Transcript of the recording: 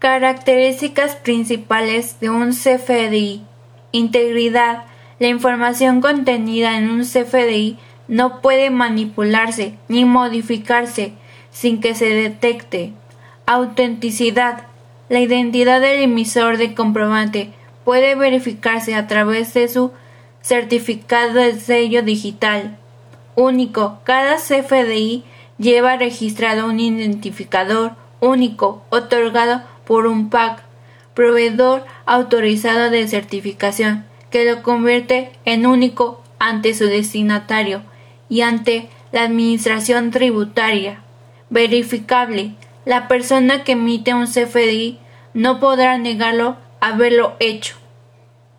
Características principales de un CFDI. Integridad. La información contenida en un CFDI no puede manipularse ni modificarse sin que se detecte. Autenticidad. La identidad del emisor de comprobante puede verificarse a través de su certificado de sello digital. Único. Cada CFDI lleva registrado un identificador único otorgado por un PAC, proveedor autorizado de certificación, que lo convierte en único ante su destinatario y ante la Administración Tributaria. Verificable. La persona que emite un CFDI no podrá negarlo haberlo hecho.